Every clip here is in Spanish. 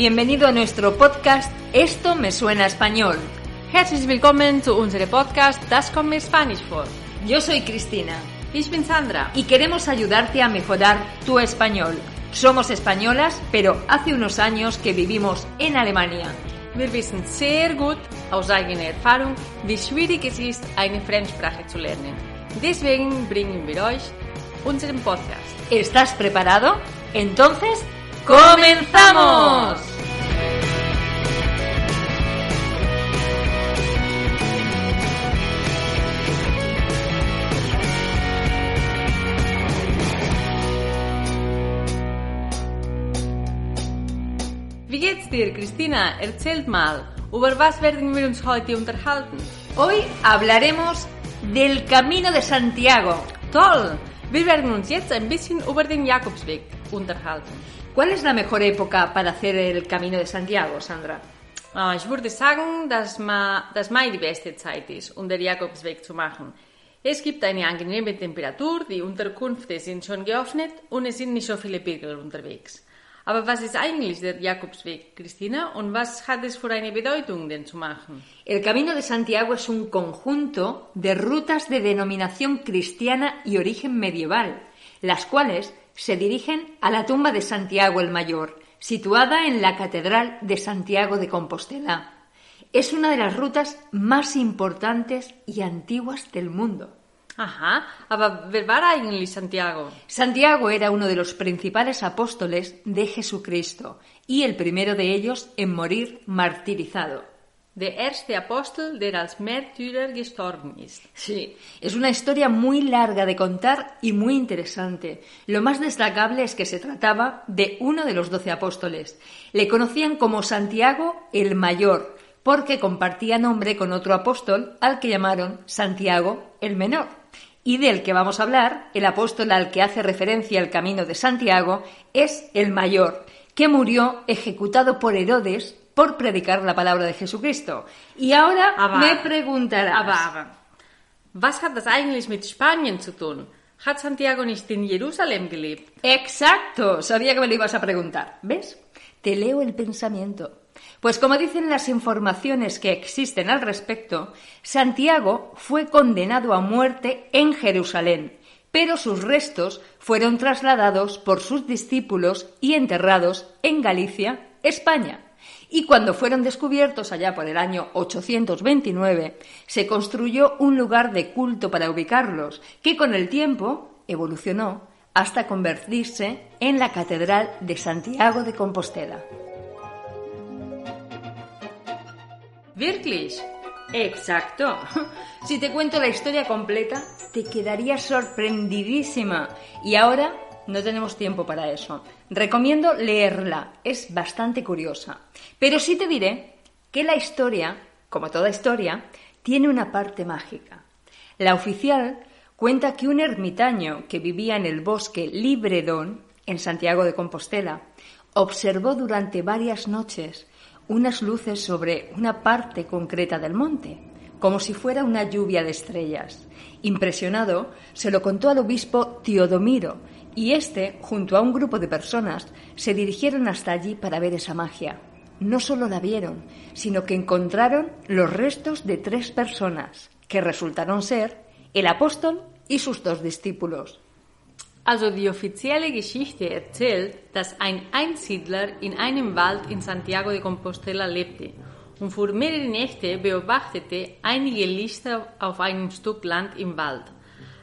Bienvenido a nuestro podcast Esto me suena a español. Herzlich willkommen zu unserem Podcast Das kommt mir Spanisch vor. Yo soy Cristina Ich bin Sandra. y queremos ayudarte a mejorar tu español. Somos españolas, pero hace unos años que vivimos en Alemania. Wir wissen sehr gut aus eigener Erfahrung, wie schwierig es ist, eine Fremdsprache zu lernen. Deswegen bringen wir euch unseren Podcast. ¿Estás preparado? Entonces, ¡comenzamos! Wie geht's dir, Christina? Erzählt mal, über was werden wir uns heute unterhalten? Hoy hablaremos del Camino de Santiago. Toll! Wir werden uns jetzt ein bisschen über den Jakobsweg unterhalten. ¿Cuál es la mejor época para hacer el Camino de Santiago, Sandra? Ah, Ich würde sagen, dass, Ma, dass Mai die beste Zeit ist, um den Jakobsweg zu machen. Es gibt eine angenehme Temperatur, die Unterkünfte sind schon geöffnet und es sind nicht so viele Pilger unterwegs. Aber was ist eigentlich der Jakobsweg, Christina, und was hat es für eine Bedeutung, den zu machen? El Camino de Santiago es un conjunto de rutas de denominación cristiana y origen medieval, las cuales se dirigen a la tumba de Santiago el Mayor, situada en la Catedral de Santiago de Compostela. Es una de las rutas más importantes y antiguas del mundo. Aber wer war eigentlich Santiago? Santiago era uno de los principales apóstoles de Jesucristo y el primero de ellos en morir martirizado. Der erste Apostel, der als Märtyrer gestorben. Sí, es una historia muy larga de contar y muy interesante. Lo más destacable es que se trataba de uno de los doce apóstoles. Le conocían como Santiago el Mayor, porque compartía nombre con otro apóstol al que llamaron Santiago el Menor. Y del que vamos a hablar, el apóstol al que hace referencia el camino de Santiago, es el Mayor, que murió ejecutado por Herodes por predicar la palabra de Jesucristo. Y ahora Aber- me preguntarás. Aber, was hat das eigentlich mit Spanien zu tun? Hat Santiago nicht in Jerusalem gelebt? Exacto, sabía que me lo ibas a preguntar. ¿Ves? Te leo el pensamiento. Pues como dicen las informaciones que existen al respecto, Santiago fue condenado a muerte en Jerusalén, pero sus restos fueron trasladados por sus discípulos y enterrados en Galicia, España. Y cuando fueron descubiertos allá por el año 829, se construyó un lugar de culto para ubicarlos, que con el tiempo evolucionó hasta convertirse en la Catedral de Santiago de Compostela. Wirklich? Exacto. Si te cuento la historia completa, te quedarías sorprendidísima. Y ahora no tenemos tiempo para eso. Recomiendo leerla, es bastante curiosa. Pero sí te diré que la historia, como toda historia, tiene una parte mágica. La oficial cuenta que un ermitaño que vivía en el bosque Libredón, en Santiago de Compostela, observó durante varias noches unas luces sobre una parte concreta del monte, como si fuera una lluvia de estrellas. Impresionado, se lo contó al obispo Teodomiro, y éste, junto a un grupo de personas, se dirigieron hasta allí para ver esa magia. No solo la vieron, sino que encontraron los restos de tres personas, que resultaron ser el apóstol y sus dos discípulos. Also die offizielle Geschichte erzählt, dass ein Einsiedler in einem Wald in Santiago de Compostela lebte und für mehrere Nächte beobachtete einige Lichter auf einem Stück Land im Wald,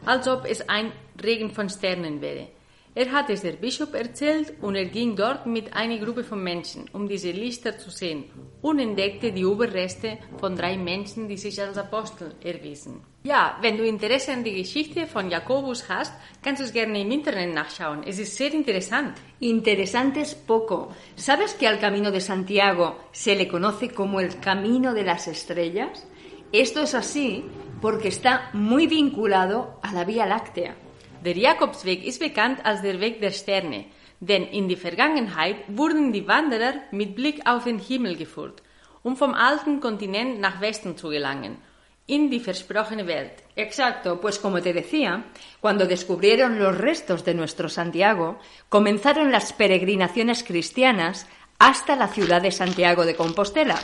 als ob es ein Regen von Sternen wäre. Er hat es der Bischof erzählt und er ging dort mit einer Gruppe von Menschen, um diese Lichter zu sehen und entdeckte die Überreste von drei Menschen, die sich als Apostel erwiesen. Ja, wenn du Interesse an die Geschichte von Jakobus hast, kannst du es gerne im Internet nachschauen. Es ist sehr interessant. Interesante es poco. ¿Sabes que al Camino de Santiago se le conoce como el Camino de las Estrellas? Esto es así porque está muy vinculado a la Vía Láctea. Der Jakobsweg ist bekannt als der Weg der Sterne, denn in die Vergangenheit wurden die Wanderer mit Blick auf den Himmel geführt, um vom alten Kontinent nach Westen zu gelangen, in die versprochene Welt. Exacto, pues como te decía, cuando descubrieron los restos de nuestro Santiago, comenzaron las peregrinaciones cristianas hasta la ciudad de Santiago de Compostela,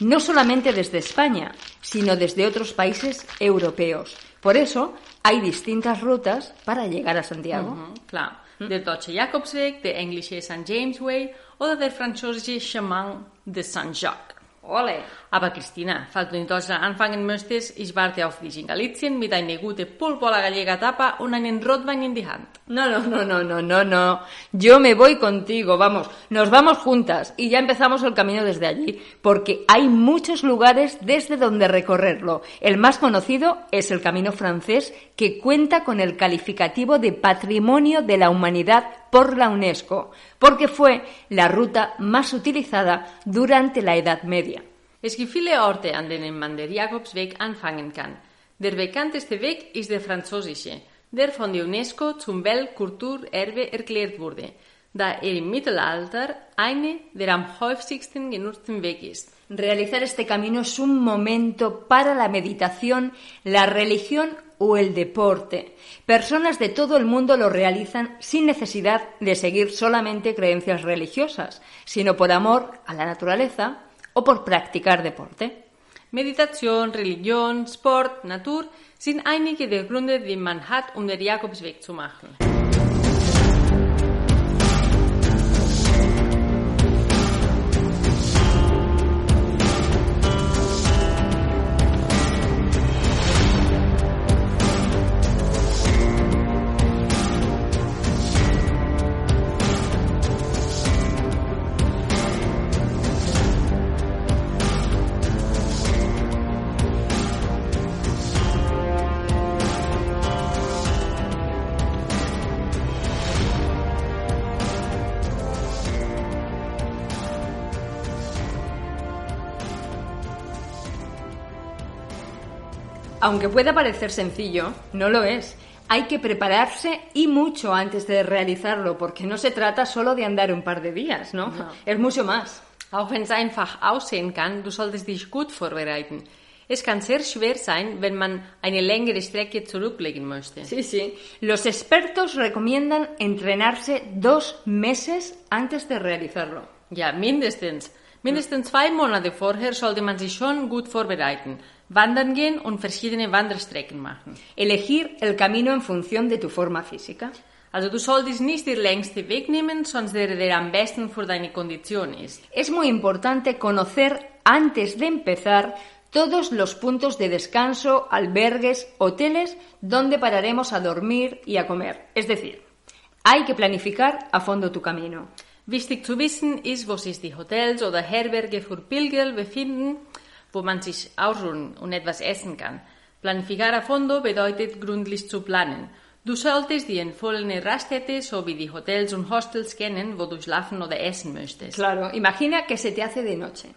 no solamente desde España, sino desde otros países europeos. Por eso hay distintas rutas para llegar a Santiago. Mhm, klar. Der deutsche Jakobsweg, der englische St. James Way oder der französische Chemin de Saint-Jacques. ¡Ole! Aber in Deutschland anfangen möchtest, ich warte auf dich in mit einer Pulpo a la gallega tapa und einen Rotwein in die. No, no, no, no, no, no, no. Yo me voy contigo, vamos, nos vamos juntas y ya empezamos el camino desde allí, porque hay muchos lugares desde donde recorrerlo. El más conocido es el Camino francés, que cuenta con el calificativo de Patrimonio de la Humanidad por la UNESCO, porque fue la ruta más utilizada durante la Edad Media. Es gibt viele Orte, an denen man der Jakobsweg anfangen kann. Der bekannteste Weg ist der französische, der von der UNESCO zum Weltkulturerbe erklärt wurde, da er im Mittelalter eine der am häufigsten genutzten Wege ist. Realizar este camino es un momento para la meditación, la religión o el deporte. Personas de todo el mundo lo realizan sin necesidad de seguir solamente creencias religiosas, sino por amor a la naturaleza o por practicar deporte. Meditation, Religion, Sport, Natur sind einige der Gründe, die man hat, um den Jakobsweg zu machen. Aunque pueda parecer sencillo, no lo es. Hay que prepararse y mucho antes de realizarlo, porque no se trata solo de andar un par de días, ¿no? Es mucho más. Auch wenn es einfach aussehen kann, du solltest dich gut vorbereiten. Es kann sehr schwer sein, wenn man eine längere Strecke zurücklegen möchte. Sí, sí. Los expertos recomiendan entrenarse dos meses antes de realizarlo. Ja, mindestens. Mindestens zwei Monate vorher sollte man sich schon gut vorbereiten, wandern gehen und verschiedene Wanderstrecken machen. Elegir el camino en función de tu forma física. Also du solltest nicht den längsten Weg nehmen, sonst der, der am besten für deine Kondition ist. Es muy importante conocer antes de empezar todos los puntos de descanso, albergues, hoteles donde pararemos a dormir y a comer. Es decir, hay que planificar a fondo tu camino. Wichtig zu wissen ist, wo sich die Hotels oder Herberge für Pilger befinden, wo man sich ausruhen und etwas essen kann. Planificar a fondo bedeutet gründlich zu planen. Du solltest die empfohlene Raststätte sowie die Hotels und Hostels kennen, wo du schlafen oder essen möchtest. Claro, imagina que se te hace de noche.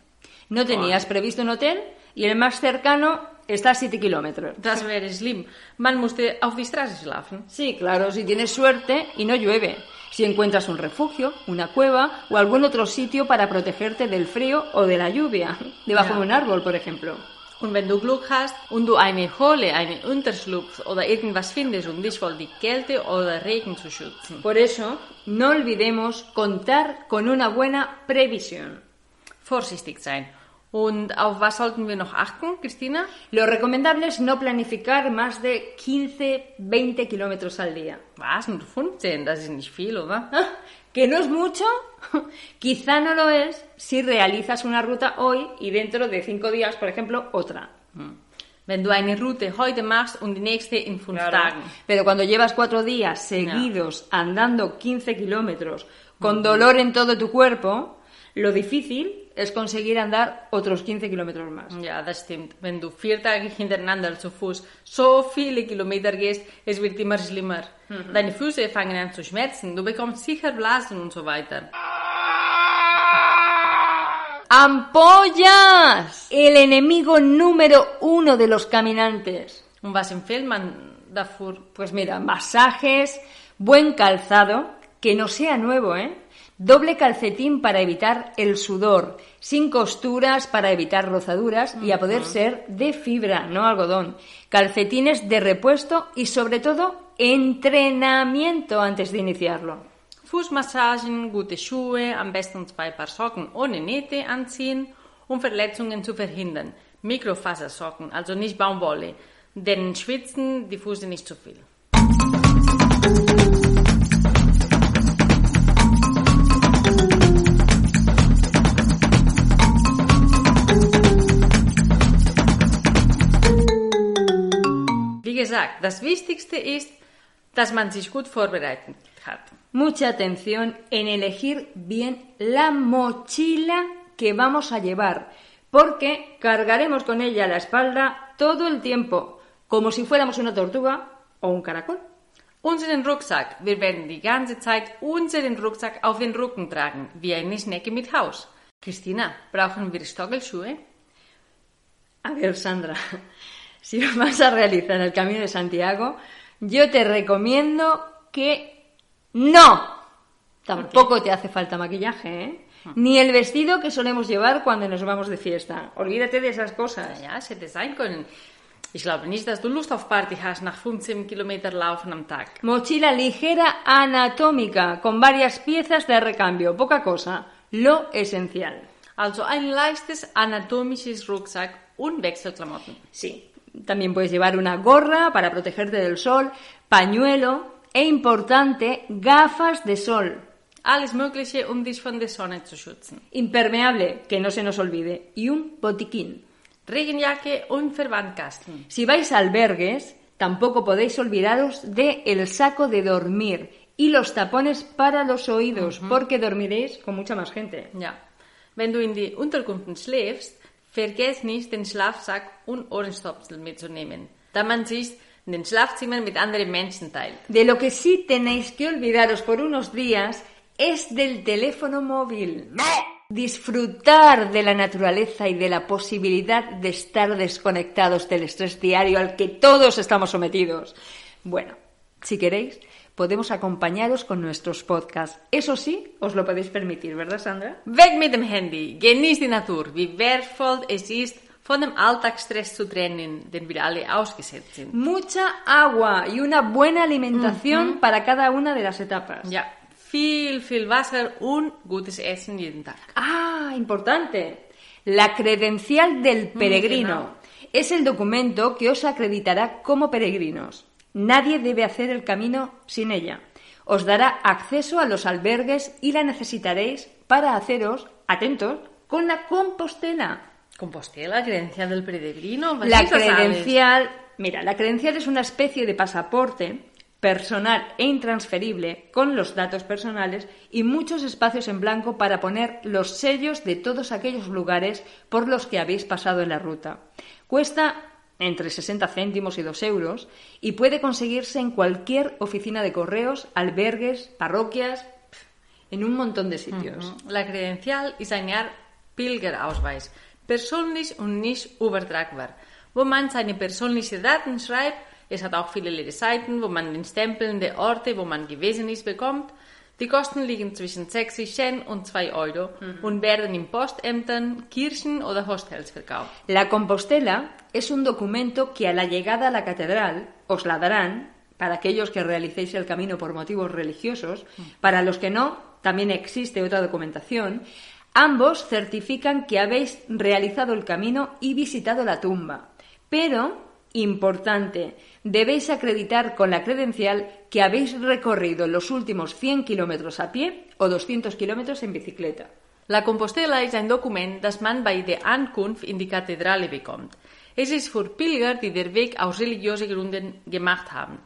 No tenías previsto un hotel y el más cercano está a 7 kilómetros. Das wäre schlimm. Man musste auf die Straße schlafen. Sí, claro, si tienes suerte y no llueve. Si encuentras un refugio, una cueva o algún otro sitio para protegerte del frío o de la lluvia, debajo Ja. de un árbol, por ejemplo. Und wenn du Glück hast und du eine Höhle, einen Unterschlupf oder irgendwas findest, um dich vor die Kälte oder Regen zu schützen. Por eso, no olvidemos contar con una buena previsión. Vorsichtig sein. Und auf was sollten wir noch achten, Christina? Lo recomendable es no planificar más de 15-20 kilómetros al día. Was? Nur 15? Das ist nicht viel, oder? Ah, ¿Que no es mucho? Quizá no lo es si realizas una ruta hoy y dentro de cinco días, por ejemplo, otra. Wenn du eine Route heute machst und die nächste in fünf Tagen. Pero cuando llevas cuatro días seguidos andando 15 kilómetros con dolor en todo tu cuerpo, lo difícil es conseguir andar otros 15 kilómetros más. Ja, das stimmt. Wenn du vier Tage hintereinander zu Fuß so viele Kilometer gehst, es wird immer schlimmer. Deine Füße fangen an zu schmerzen, du bekommst sicher Blasen und so weiter. ¡Ampollas! El enemigo número uno de los caminantes. Und was empfiehlt man dafür? Pues mira, masajes, buen calzado, que no sea nuevo, ¿eh? Doble calcetín para evitar el sudor, sin costuras para evitar rozaduras y a poder ser de fibra, no algodón. Calcetines de repuesto y sobre todo entrenamiento antes de iniciarlo. Fußmassagen, gute Schuhe, am besten zwei Paar Socken ohne Nähte anziehen, um Verletzungen zu verhindern. Mikrofasersocken, also nicht Baumwolle, denn schwitzen die Füße nicht zu viel. Gesagt, das Wichtigste ist, dass man sich gut vorbereitet hat. Mucha atención en elegir bien la mochila que vamos a llevar, porque cargaremos con ella a la espalda todo el tiempo, como si fuéramos una tortuga o un caracol. Unseren Rucksack. Wir werden die ganze Zeit unseren Rucksack auf den Rücken tragen, wie eine Schnecke mit Haus. Christina, brauchen wir Stockelschuhe? A ver, Sandra, si vas a realizar el Camino de Santiago, yo te recomiendo que no. Tampoco te hace falta maquillaje, ¿eh? Ni el vestido que solemos llevar cuando nos vamos de fiesta. Olvídate de esas cosas. Ja, es hätte sein können. Ich glaube nicht, dass du Lust auf Party hast nach 15 Kilometer Laufen am Tag. Mochila ligera anatómica, con varias piezas de recambio. Poca cosa. Lo esencial. Also ein leichtes anatomisches Rucksack und Wechselklamotten. Sí. También puedes llevar una gorra para protegerte del sol, pañuelo e importante, gafas de sol. Alles Mögliche, um dich von der Sonne zu schützen. Impermeable, que no se nos olvide, y un botiquín. Regenjacke und Verwandkasten. Si vais a albergues, tampoco podéis olvidaros de el saco de dormir y los tapones para los oídos, porque dormiréis con mucha más gente. Ja. Wenn du in die Unterkunft schläfst, vergiss nicht, den Schlafsack und Ohrenstöpsel mitzunehmen, da man sich in den Schlafzimmern mit anderen Menschen teilt. De lo que sí tenéis que olvidaros por unos días es del teléfono móvil. Disfrutar de la naturaleza y de la posibilidad de estar desconectados del estrés diario al que todos estamos sometidos. Bueno, si queréis, podemos acompañaros con nuestros podcasts. Eso sí, os lo podéis permitir, ¿verdad, Sandra? Weg mit dem Handy, genieß die Natur, wie wertvoll es ist, von dem Alltagsstress zu trennen, den wir alle ausgesetzt sind. Mucha agua y una buena alimentación para cada una de las etapas. Ja, viel, viel Wasser und gutes Essen jeden Tag. Ah, importante. La credencial del peregrino. Es el documento que os acreditará como peregrinos. Nadie debe hacer el camino sin ella. Os dará acceso a los albergues y la necesitaréis para haceros, atentos, con la compostela. Compostela, credencial del peregrino. La credencial, mira, la credencial es una especie de pasaporte personal e intransferible con los datos personales y muchos espacios en blanco para poner los sellos de todos aquellos lugares por los que habéis pasado en la ruta. Cuesta entre 60 céntimos y 2 euros y puede conseguirse en cualquier oficina de correos, albergues, parroquias, en un montón de sitios. La credencial ist eine Art Pilgerausweis, persönlich und nicht übertragbar, wo man seine persönlichen Daten schreibt. Es hat auch viele leere Seiten, wo man den Stempeln der Orte, wo man gewesen ist, bekommt. Die Kosten liegen zwischen 60 Cent und 2 Euro und werden in Postämtern, Kirchen oder Hostels verkauft. La Compostela es un documento que a la llegada a la catedral os la darán para aquellos que realicéis el camino por motivos religiosos, para los que no, también existe otra documentación. Ambos certifican que habéis realizado el camino y visitado la tumba. Pero, importante, debéis acreditar con la credencial que habéis recorrido los últimos 100 kilómetros a pie o 200 kilómetros en bicicleta. La Compostela ist ein Dokument, das man bei der Ankunft in die Kathedrale bekommt. Es ist für Pilger, die den Weg aus religiösen Gründen gemacht haben.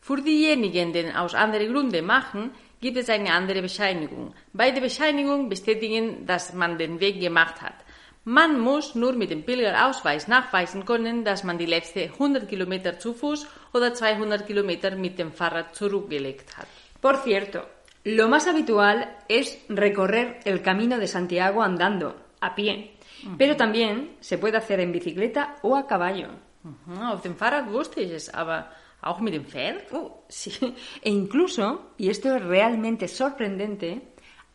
Für diejenigen, die aus anderen Gründen machen, gibt es eine andere Bescheinigung. Bei der Bescheinigung bestätigen, dass man den Weg gemacht hat. Man muss nur mit dem Pilgerausweis nachweisen können, dass man die letzten 100 Kilometer zu Fuß oder 200 Kilometer mit dem Fahrrad zurückgelegt hat. Por cierto, lo más habitual es recorrer el camino de Santiago andando, a pie. Pero también se puede hacer en bicicleta o a caballo. Auf dem Fahrrad wusste ich es, aber auch mit dem Pferd? Uh, sí. E incluso, y esto es realmente sorprendente,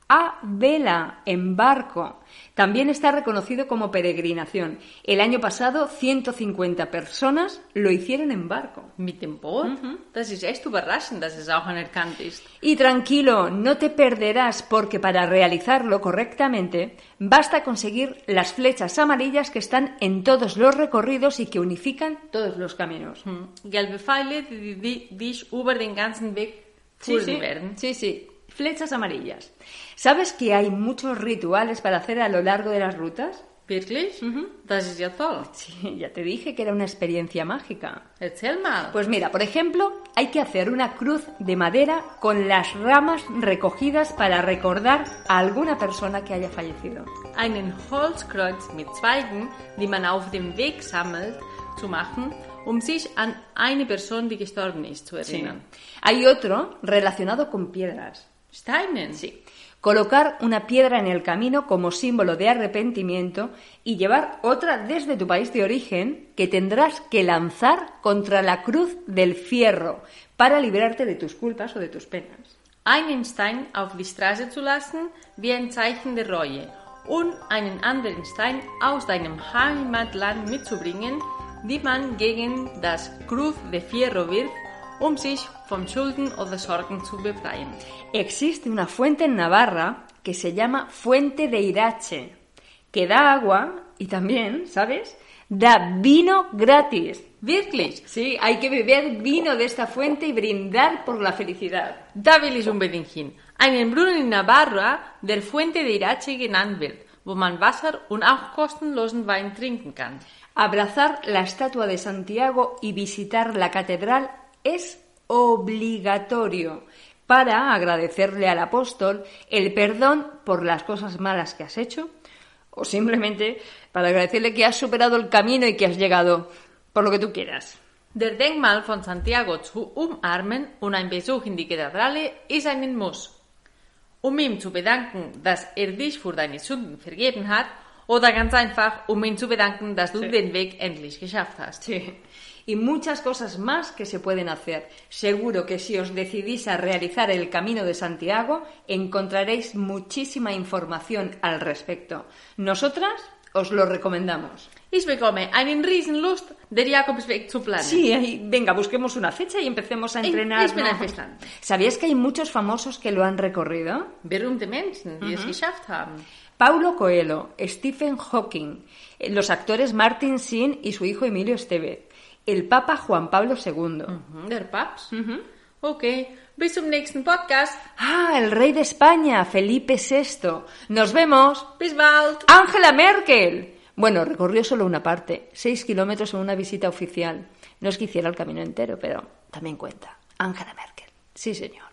a vela, en barco. También está reconocido como peregrinación. El año pasado 150 personas lo hicieron en barco. Mit dem Boot? Das ist echt überraschend, dass es auch anerkannt ist. Y tranquilo, no te perderás porque para realizarlo correctamente basta conseguir las flechas amarillas que están en todos los recorridos y que unifican todos los caminos. Gelbe Pfeile, die, die, die dich über den ganzen Weg führen werden. sí, sí, flechas amarillas. ¿Sabes que hay muchos rituales para hacer a lo largo de las rutas? Wirklich? Das ist ja toll. Sí, ya te dije que era una experiencia mágica. Erzähl mal. Pues mira, por ejemplo, hay que hacer una cruz de madera con las ramas recogidas para recordar a alguna persona que haya fallecido. einen Holzkreuz mit Zweigen, die man auf dem Weg sammelt, zu machen, um sich an eine Person, die gestorben ist, zu erinnern. Hay otro relacionado con piedras. Steinen. Sí. Colocar una piedra en el camino como símbolo de arrepentimiento y llevar otra desde tu país de origen que tendrás que lanzar contra la cruz del fierro para librarte de tus culpas o de tus penas. Einen Stein auf die Straße zu lassen, wie ein Zeichen der Reue. Und einen anderen Stein aus deinem Heimatland mitzubringen, die man gegen das Cruz de Fierro wirft, um sich von Schulden oder Sorgen zu befreien. Existe una fuente en Navarra que se llama Fuente de Irache, que da agua y también, ¿sabes? Da vino gratis. Wirklich? Sí, hay que beber vino de esta fuente y brindar por la felicidad. Da will ich unbedingt hin. Einen Brunnen in Navarra, der Fuente de Irache genannt wird, wo man Wasser und auch kostenlosen Wein trinken kann. Abrazar la estatua de Santiago y visitar la catedral es obligatorio para agradecerle al apóstol el perdón por las cosas malas que has hecho o simplemente para agradecerle que has superado el camino y que has llegado por lo que tú quieras. Der Denkmal von Santiago zu umarmen und ein Besuch in die Kathedrale ist ein Muss. Um ihm zu bedanken, dass er dich für deine Sünden vergeben hat, oder ganz einfach, um ihm zu bedanken, dass du den Weg endlich geschafft hast. Sí. Y muchas cosas más que se pueden hacer. Seguro que si os decidís a realizar el Camino de Santiago, encontraréis muchísima información al respecto. Nosotras os lo recomendamos. Ich bekomme einen Riesenlust, der Jakobsweg zu planen. Sí, venga, busquemos una fecha y empecemos a entrenar. ich bin. ¿Sabías que hay muchos famosos que lo han recorrido? Berühmte Menschen, die es geschafft haben. Paulo Coelho, Stephen Hawking, eh, los actores Martin Sheen y su hijo Emilio Estevez, el Papa Juan Pablo II. Der Papst? Okay, bis zum nächsten Podcast. Ah, el rey de España, Felipe VI. Nos vemos. Bis bald. Angela Merkel. Bueno, recorrió solo una parte, seis kilómetros en una visita oficial. No es que hiciera el camino entero, pero también cuenta. Angela Merkel. Sí, señor.